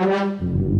Thank you.